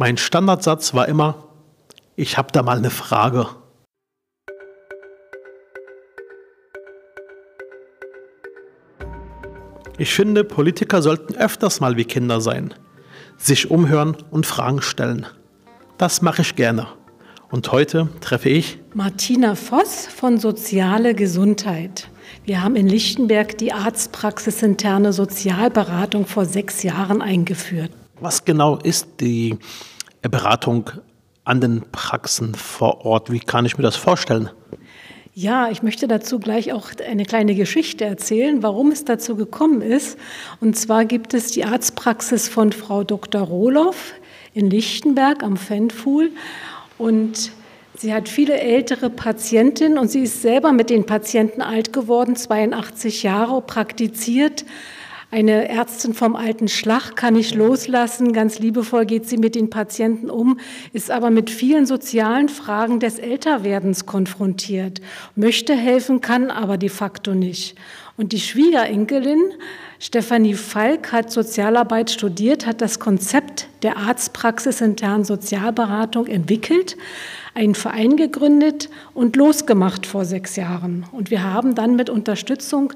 Mein Standardsatz war immer, ich habe da mal eine Frage. Ich finde, Politiker sollten öfters mal wie Kinder sein, sich umhören und Fragen stellen. Das mache ich gerne. Und heute treffe ich Martina Voss von Soziale Gesundheit. Wir haben in Lichtenberg die Arztpraxis interne Sozialberatung vor sechs Jahren eingeführt. Was genau ist die Beratung an den Praxen vor Ort? Wie kann ich mir das vorstellen? Ja, ich möchte dazu gleich auch eine kleine Geschichte erzählen, warum es dazu gekommen ist. Und zwar gibt es die Arztpraxis von Frau Dr. Rohloff in Lichtenberg am Fenfuhl. Und sie hat viele ältere Patientinnen und sie ist selber mit den Patienten alt geworden, 82 Jahre, praktiziert eine Ärztin vom alten Schlag kann ich loslassen. Ganz liebevoll geht sie mit den Patienten um, ist aber mit vielen sozialen Fragen des Älterwerdens konfrontiert, möchte helfen, kann aber de facto nicht. Und die Schwiegerenkelin Stefanie Falk hat Sozialarbeit studiert, hat das Konzept der Arztpraxis internen Sozialberatung entwickelt, einen Verein gegründet und losgemacht vor sechs Jahren. Und wir haben dann mit Unterstützung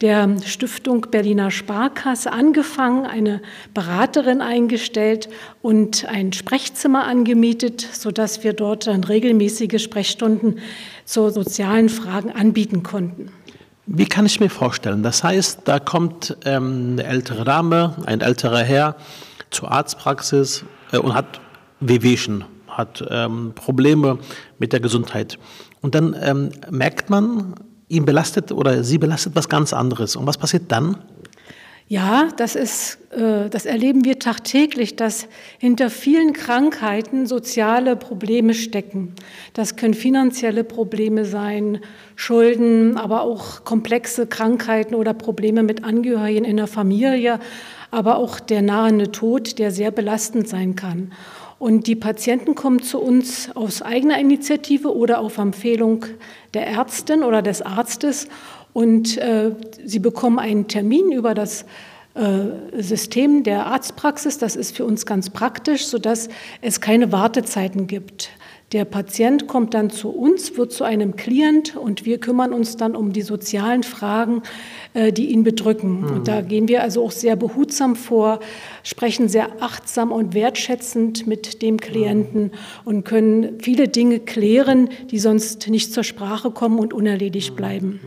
der Stiftung Berliner Sparkasse angefangen, eine Beraterin eingestellt und ein Sprechzimmer angemietet, sodass wir dort dann regelmäßige Sprechstunden zu sozialen Fragen anbieten konnten. Wie kann ich mir vorstellen? Das heißt, da kommt ähm, eine ältere Dame, ein älterer Herr zur Arztpraxis äh, und hat Wehwehchen, hat ähm, Probleme mit der Gesundheit. Und dann ähm, merkt man, ihn belastet oder sie belastet was ganz anderes. Und was passiert dann? Ja, das ist, äh, das erleben wir tagtäglich, dass hinter vielen Krankheiten soziale Probleme stecken. Das können finanzielle Probleme sein, Schulden, aber auch komplexe Krankheiten oder Probleme mit Angehörigen in der Familie, aber auch der nahende Tod, der sehr belastend sein kann. Und die Patienten kommen zu uns aus eigener Initiative oder auf Empfehlung der Ärztin oder des Arztes und äh, sie bekommen einen Termin über das äh, System der Arztpraxis. Das ist für uns ganz praktisch, sodass es keine Wartezeiten gibt. Der Patient kommt dann zu uns, wird zu einem Klient und wir kümmern uns dann um die sozialen Fragen, die ihn bedrücken. Mhm. Und da gehen wir also auch sehr behutsam vor, sprechen sehr achtsam und wertschätzend mit dem Klienten mhm. und können viele Dinge klären, die sonst nicht zur Sprache kommen und unerledigt mhm. bleiben.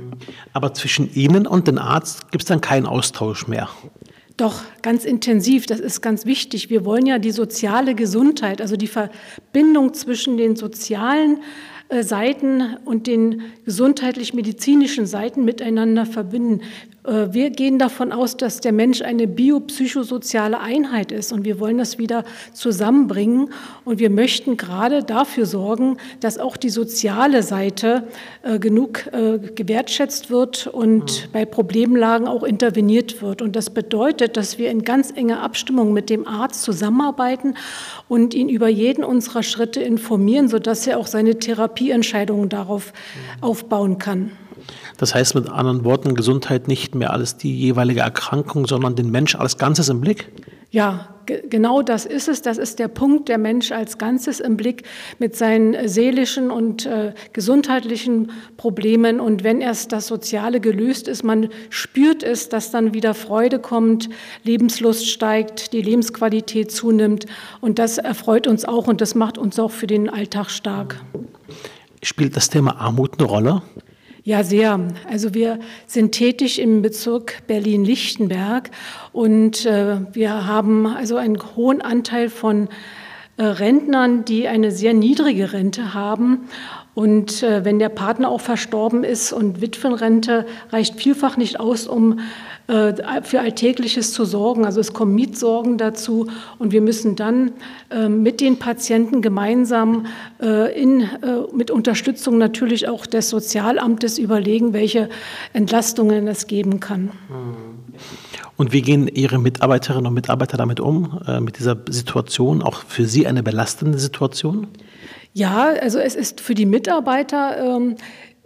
Aber zwischen Ihnen und dem Arzt gibt es dann keinen Austausch mehr. Doch, ganz intensiv, das ist ganz wichtig. Wir wollen ja die soziale Gesundheit, also die Verbindung zwischen den sozialen äh, Seiten und den gesundheitlich-medizinischen Seiten miteinander verbinden. Äh, wir gehen davon aus, dass der Mensch eine biopsychosoziale Einheit ist und wir wollen das wieder zusammenbringen und wir möchten gerade dafür sorgen, dass auch die soziale Seite äh, genug gewertschätzt wird und mhm. bei Problemlagen auch interveniert wird. Und das bedeutet, dass wir in ganz enger Abstimmung mit dem Arzt zusammenarbeiten und ihn über jeden unserer Schritte informieren, sodass er auch seine Therapieentscheidungen darauf aufbauen kann. Das heißt mit anderen Worten, Gesundheit nicht mehr alles die jeweilige Erkrankung, sondern den Mensch als Ganzes im Blick? Ja, genau das ist es. Das ist der Punkt, der Mensch als Ganzes im Blick mit seinen äh, seelischen und äh, gesundheitlichen Problemen. Und wenn erst das Soziale gelöst ist, man spürt es, dass dann wieder Freude kommt, Lebenslust steigt, die Lebensqualität zunimmt. Und das erfreut uns auch und das macht uns auch für den Alltag stark. Spielt das Thema Armut eine Rolle? Ja, sehr. Also wir sind tätig im Bezirk Berlin-Lichtenberg und äh, wir haben also einen hohen Anteil von Rentnern, die eine sehr niedrige Rente haben. Und äh, wenn der Partner auch verstorben ist und Witwenrente reicht vielfach nicht aus, um äh, für Alltägliches zu sorgen. Also es kommen Mietsorgen dazu und wir müssen dann äh, mit den Patienten gemeinsam äh, in, mit Unterstützung natürlich auch des Sozialamtes überlegen, welche Entlastungen es geben kann. Und wie gehen Ihre Mitarbeiterinnen und Mitarbeiter damit um, mit dieser Situation, auch für Sie eine belastende Situation? Ja, also es ist für die Mitarbeiter ähm,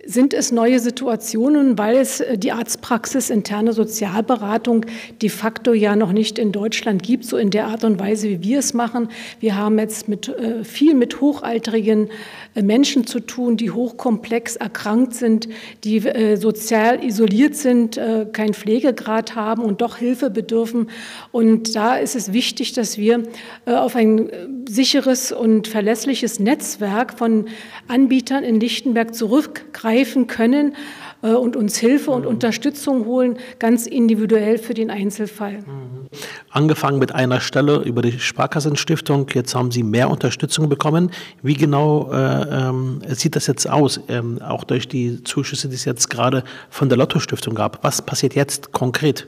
sind es neue Situationen, weil es äh, die Arztpraxis interne Sozialberatung de facto ja noch nicht in Deutschland gibt, so in der Art und Weise, wie wir es machen. Wir haben jetzt mit, äh, viel mit hochaltrigen äh, Menschen zu tun, die hochkomplex erkrankt sind, die sozial isoliert sind, keinen Pflegegrad haben und doch Hilfe bedürfen. Und da ist es wichtig, dass wir auf ein sicheres und verlässliches Netzwerk von Anbietern in Lichtenberg zurückgreifen greifen können äh, und uns Hilfe und mhm. Unterstützung holen, ganz individuell für den Einzelfall. Mhm. Angefangen mit einer Stelle über die Sparkassenstiftung, jetzt haben Sie mehr Unterstützung bekommen. Wie genau äh, ähm, sieht das jetzt aus, ähm, auch durch die Zuschüsse, die es jetzt gerade von der Lotto-Stiftung gab? Was passiert jetzt konkret?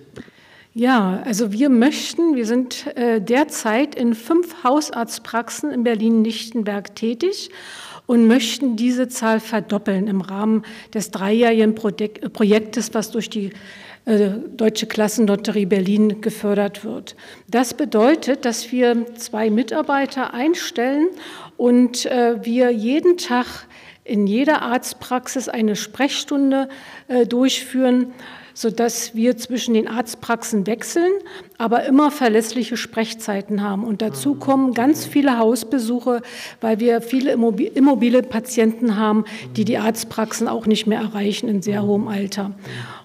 Ja, also wir möchten, wir sind äh, derzeit in fünf Hausarztpraxen in Berlin-Lichtenberg tätig und möchten diese Zahl verdoppeln im Rahmen des dreijährigen Projektes, was durch die äh, Deutsche Klassenlotterie Berlin gefördert wird. Das bedeutet, dass wir zwei Mitarbeiter einstellen und äh, wir jeden Tag in jeder Arztpraxis eine Sprechstunde äh, durchführen sodass wir zwischen den Arztpraxen wechseln, aber immer verlässliche Sprechzeiten haben. Und dazu kommen ganz viele Hausbesuche, weil wir viele immobile Patienten haben, die die Arztpraxen auch nicht mehr erreichen in sehr hohem Alter.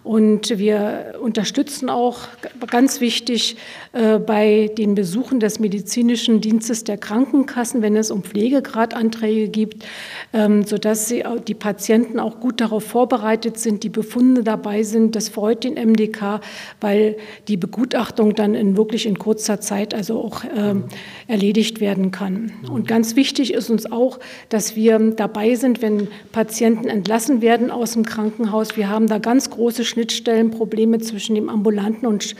Und wir unterstützen auch ganz wichtig äh, bei den Besuchen des medizinischen Dienstes der Krankenkassen, wenn es um Pflegegradanträge gibt, ähm, sodass die Patienten auch gut darauf vorbereitet sind, die Befunde dabei sind. Das freut den MDK, weil die Begutachtung dann in wirklich in kurzer Zeit also auch ähm, erledigt werden kann. Und ganz wichtig ist uns auch, dass wir dabei sind, wenn Patienten entlassen werden aus dem Krankenhaus. Wir haben da ganz große Schnittstellenprobleme zwischen dem ambulanten und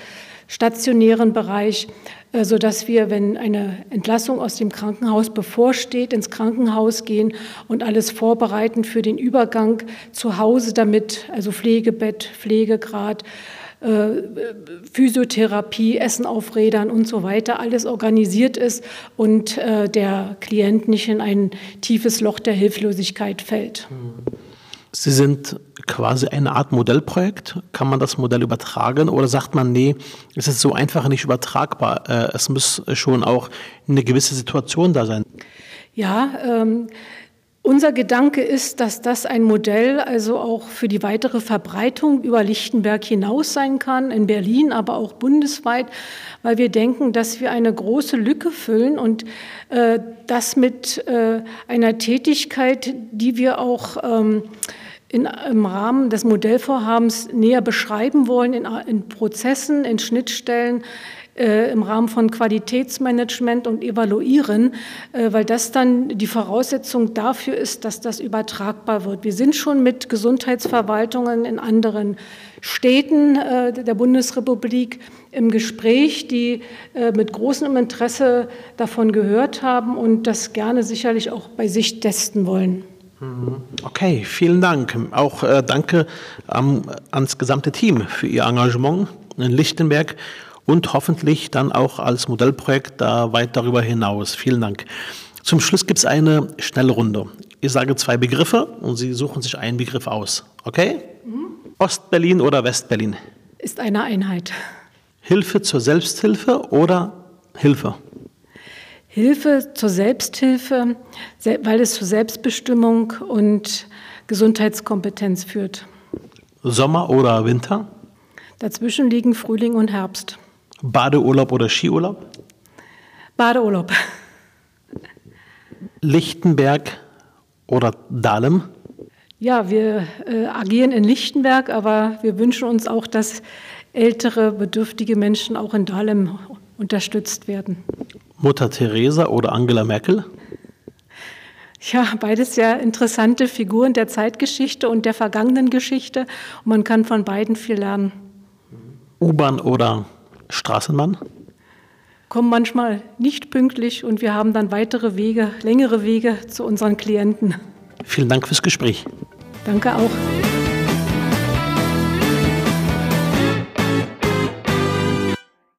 stationären Bereich, äh, sodass wir, wenn eine Entlassung aus dem Krankenhaus bevorsteht, ins Krankenhaus gehen und alles vorbereiten für den Übergang zu Hause, damit also Pflegebett, Pflegegrad, äh, Physiotherapie, Essen auf Rädern und so weiter, alles organisiert ist und äh, der Klient nicht in ein tiefes Loch der Hilflosigkeit fällt. Mhm. Sie sind quasi eine Art Modellprojekt. Kann man das Modell übertragen oder sagt man, nee, es ist so einfach nicht übertragbar. Äh, es muss schon auch eine gewisse Situation da sein. Ja, ähm, unser Gedanke ist, dass das ein Modell also auch für die weitere Verbreitung über Lichtenberg hinaus sein kann, in Berlin, aber auch bundesweit, weil wir denken, dass wir eine große Lücke füllen und äh, das mit äh, einer Tätigkeit, die wir auch ähm, in, im Rahmen des Modellvorhabens näher beschreiben wollen, in, in Prozessen, in Schnittstellen, äh, im Rahmen von Qualitätsmanagement und Evaluieren, äh, weil das dann die Voraussetzung dafür ist, dass das übertragbar wird. Wir sind schon mit Gesundheitsverwaltungen in anderen Städten äh, der Bundesrepublik im Gespräch, die äh, mit großem Interesse davon gehört haben und das gerne sicherlich auch bei sich testen wollen. Okay, vielen Dank. Auch äh, danke ähm, ans gesamte Team für Ihr Engagement in Lichtenberg und hoffentlich dann auch als Modellprojekt da weit darüber hinaus. Vielen Dank. Zum Schluss gibt es eine Schnellrunde. Ich sage zwei Begriffe und Sie suchen sich einen Begriff aus. Okay? Mhm. Ostberlin oder Westberlin? Ist eine Einheit. Hilfe zur Selbsthilfe oder Hilfe? Hilfe zur Selbsthilfe, weil es zur Selbstbestimmung und Gesundheitskompetenz führt. Sommer oder Winter? Dazwischen liegen Frühling und Herbst. Badeurlaub oder Skiurlaub? Badeurlaub. Lichtenberg oder Dahlem? Ja, wir äh, agieren in Lichtenberg, aber wir wünschen uns auch, dass ältere, bedürftige Menschen auch in Dahlem unterstützt werden. Mutter Teresa oder Angela Merkel? Ja, beides ja interessante Figuren der Zeitgeschichte und der vergangenen Geschichte. Und man kann von beiden viel lernen. U-Bahn oder Straßenbahn? Kommen manchmal nicht pünktlich und wir haben dann weitere Wege, längere Wege zu unseren Klienten. Vielen Dank fürs Gespräch. Danke auch.